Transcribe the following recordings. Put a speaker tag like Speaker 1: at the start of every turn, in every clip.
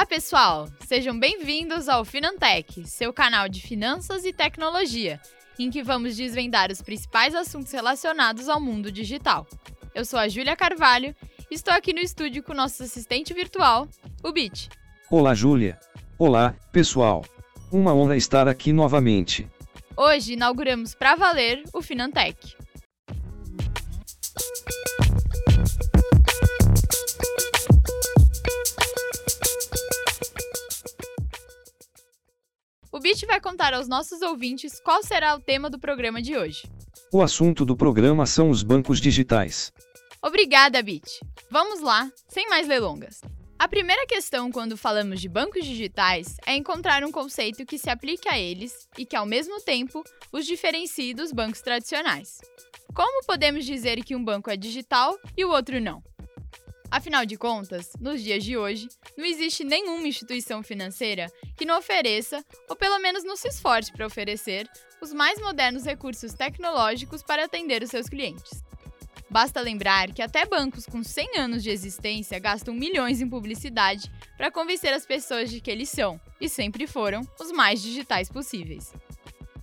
Speaker 1: Olá, pessoal! Sejam bem-vindos ao Finantech, seu canal de finanças e tecnologia, em que vamos desvendar os principais assuntos relacionados ao mundo digital. Eu sou a Júlia Carvalho e estou aqui no estúdio com nosso assistente virtual, o Bit.
Speaker 2: Olá, Júlia. Olá, pessoal. Uma honra estar aqui novamente.
Speaker 1: Hoje inauguramos para valer o Finantech. O Bit vai contar aos nossos ouvintes qual será o tema do programa de hoje.
Speaker 2: O assunto do programa são os bancos digitais.
Speaker 1: Obrigada, Bit. Vamos lá, sem mais delongas. A primeira questão quando falamos de bancos digitais é encontrar um conceito que se aplique a eles e que, ao mesmo tempo, os diferencie dos bancos tradicionais. Como podemos dizer que um banco é digital e o outro não? Afinal de contas, nos dias de hoje, não existe nenhuma instituição financeira que não ofereça, ou pelo menos não se esforce para oferecer, os mais modernos recursos tecnológicos para atender os seus clientes. Basta lembrar que até bancos com 100 anos de existência gastam milhões em publicidade para convencer as pessoas de que eles são, e sempre foram, os mais digitais possíveis.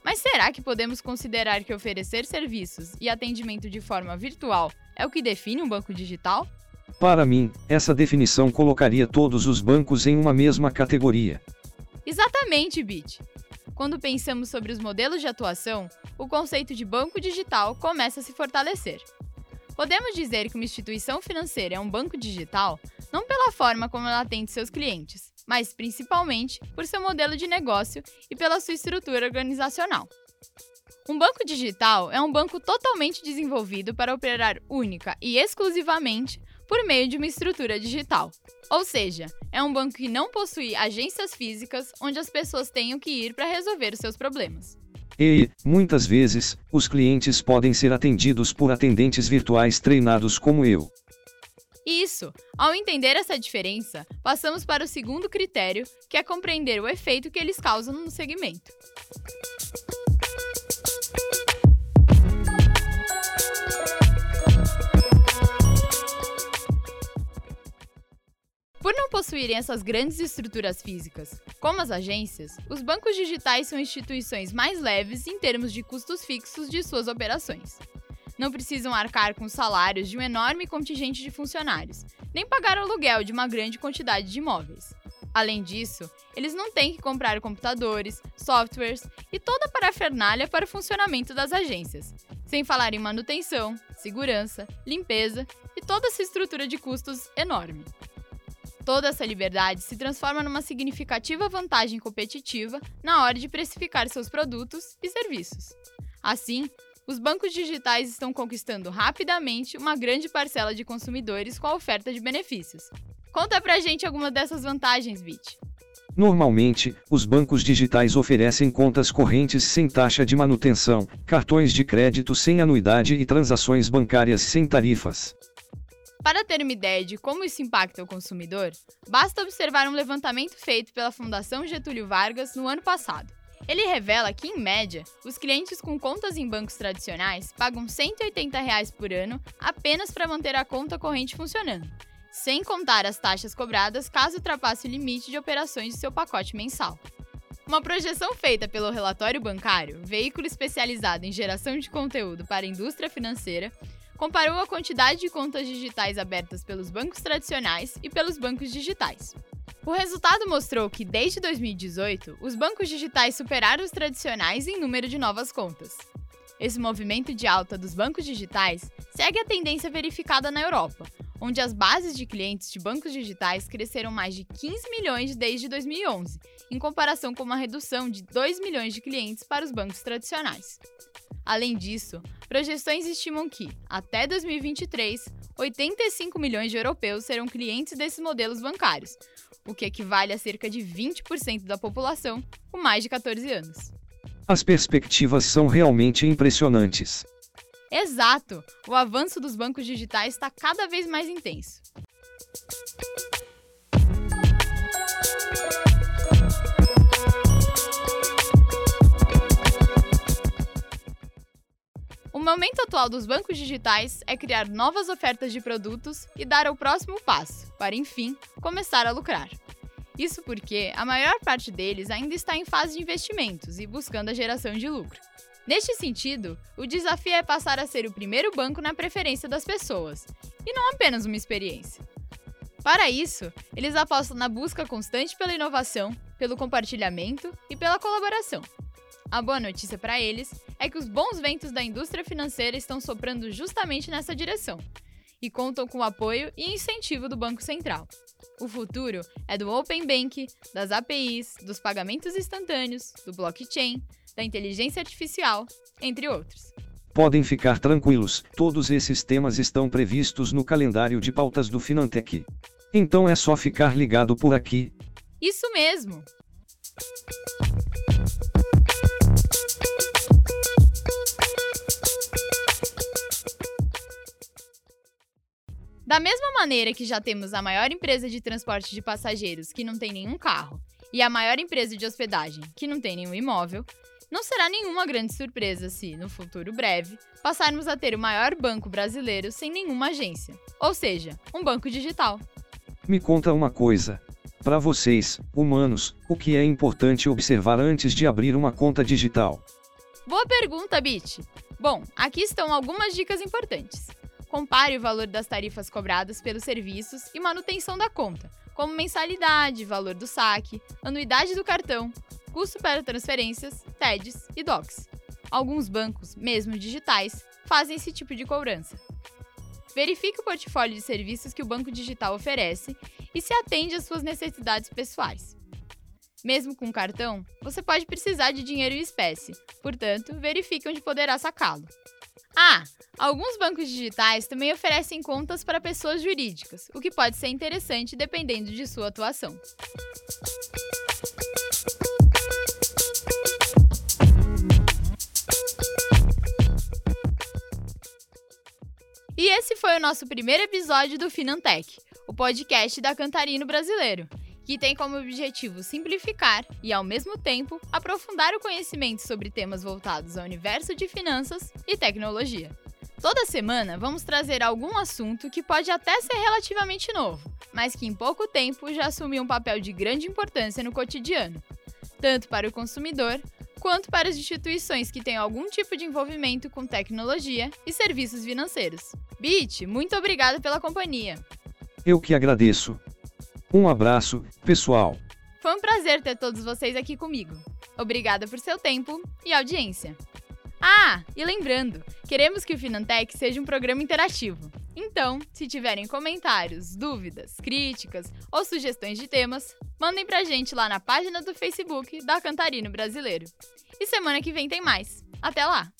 Speaker 1: Mas será que podemos considerar que oferecer serviços e atendimento de forma virtual é o que define um banco digital?
Speaker 2: Para mim, essa definição colocaria todos os bancos em uma mesma categoria.
Speaker 1: Exatamente, Bit. Quando pensamos sobre os modelos de atuação, o conceito de banco digital começa a se fortalecer. Podemos dizer que uma instituição financeira é um banco digital não pela forma como ela atende seus clientes, mas principalmente por seu modelo de negócio e pela sua estrutura organizacional. Um banco digital é um banco totalmente desenvolvido para operar única e exclusivamente por meio de uma estrutura digital. Ou seja, é um banco que não possui agências físicas onde as pessoas tenham que ir para resolver os seus problemas.
Speaker 2: E, muitas vezes, os clientes podem ser atendidos por atendentes virtuais treinados como eu.
Speaker 1: Isso! Ao entender essa diferença, passamos para o segundo critério, que é compreender o efeito que eles causam no segmento. Por não possuírem essas grandes estruturas físicas, como as agências, os bancos digitais são instituições mais leves em termos de custos fixos de suas operações. Não precisam arcar com os salários de um enorme contingente de funcionários, nem pagar aluguel de uma grande quantidade de imóveis. Além disso, eles não têm que comprar computadores, softwares e toda a parafernália para o funcionamento das agências, sem falar em manutenção, segurança, limpeza e toda essa estrutura de custos enorme. Toda essa liberdade se transforma numa significativa vantagem competitiva na hora de precificar seus produtos e serviços. Assim, os bancos digitais estão conquistando rapidamente uma grande parcela de consumidores com a oferta de benefícios. Conta pra gente alguma dessas vantagens, Bit.
Speaker 2: Normalmente, os bancos digitais oferecem contas correntes sem taxa de manutenção, cartões de crédito sem anuidade e transações bancárias sem tarifas.
Speaker 1: Para ter uma ideia de como isso impacta o consumidor, basta observar um levantamento feito pela Fundação Getúlio Vargas no ano passado. Ele revela que, em média, os clientes com contas em bancos tradicionais pagam 180 reais por ano apenas para manter a conta corrente funcionando, sem contar as taxas cobradas caso ultrapasse o limite de operações de seu pacote mensal. Uma projeção feita pelo Relatório Bancário, veículo especializado em geração de conteúdo para a indústria financeira, comparou a quantidade de contas digitais abertas pelos bancos tradicionais e pelos bancos digitais. O resultado mostrou que, desde 2018, os bancos digitais superaram os tradicionais em número de novas contas. Esse movimento de alta dos bancos digitais segue a tendência verificada na Europa, onde as bases de clientes de bancos digitais cresceram mais de 15 milhões desde 2011, em comparação com uma redução de 2 milhões de clientes para os bancos tradicionais. Além disso, projeções estimam que, até 2023, 85 milhões de europeus serão clientes desses modelos bancários, o que equivale a cerca de 20% da população com mais de 14 anos.
Speaker 2: As perspectivas são realmente impressionantes.
Speaker 1: Exato! O avanço dos bancos digitais está cada vez mais intenso. Momento atual dos bancos digitais é criar novas ofertas de produtos e dar o próximo passo, para enfim começar a lucrar. Isso porque a maior parte deles ainda está em fase de investimentos e buscando a geração de lucro. Neste sentido, o desafio é passar a ser o primeiro banco na preferência das pessoas, e não apenas uma experiência. Para isso, eles apostam na busca constante pela inovação, pelo compartilhamento e pela colaboração. A boa notícia para eles é que os bons ventos da indústria financeira estão soprando justamente nessa direção e contam com o apoio e incentivo do Banco Central. O futuro é do Open Bank, das APIs, dos pagamentos instantâneos, do blockchain, da inteligência artificial, entre outros.
Speaker 2: Podem ficar tranquilos, todos esses temas estão previstos no calendário de pautas do Finantech. Então é só ficar ligado por aqui.
Speaker 1: Isso mesmo! Da mesma maneira que já temos a maior empresa de transporte de passageiros que não tem nenhum carro e a maior empresa de hospedagem que não tem nenhum imóvel, não será nenhuma grande surpresa se, no futuro breve, passarmos a ter o maior banco brasileiro sem nenhuma agência, ou seja, um banco digital.
Speaker 2: Me conta uma coisa. Para vocês, humanos, o que é importante observar antes de abrir uma conta digital?
Speaker 1: Boa pergunta, Bit. Bom, aqui estão algumas dicas importantes. Compare o valor das tarifas cobradas pelos serviços e manutenção da conta, como mensalidade, valor do saque, anuidade do cartão, custo para transferências, TEDs e DOCs. Alguns bancos, mesmo digitais, fazem esse tipo de cobrança. Verifique o portfólio de serviços que o banco digital oferece e se atende às suas necessidades pessoais. Mesmo com cartão, você pode precisar de dinheiro em espécie, portanto, verifique onde poderá sacá-lo. Ah, alguns bancos digitais também oferecem contas para pessoas jurídicas, o que pode ser interessante dependendo de sua atuação. E esse foi o nosso primeiro episódio do Finantech, o podcast da Cantarino Brasileiro, que tem como objetivo simplificar e, ao mesmo tempo, aprofundar o conhecimento sobre temas voltados ao universo de finanças e tecnologia. Toda semana vamos trazer algum assunto que pode até ser relativamente novo, mas que em pouco tempo já assumiu um papel de grande importância no cotidiano, tanto para o consumidor quanto para as instituições que têm algum tipo de envolvimento com tecnologia e serviços financeiros. Bit, muito obrigada pela companhia.
Speaker 2: Eu que agradeço. Um abraço, pessoal.
Speaker 1: Foi um prazer ter todos vocês aqui comigo. Obrigada por seu tempo e audiência. Ah, e lembrando, queremos que o Finantech seja um programa interativo. Então, se tiverem comentários, dúvidas, críticas ou sugestões de temas, mandem pra gente lá na página do Facebook da Cantarino Brasileiro. E semana que vem tem mais. Até lá!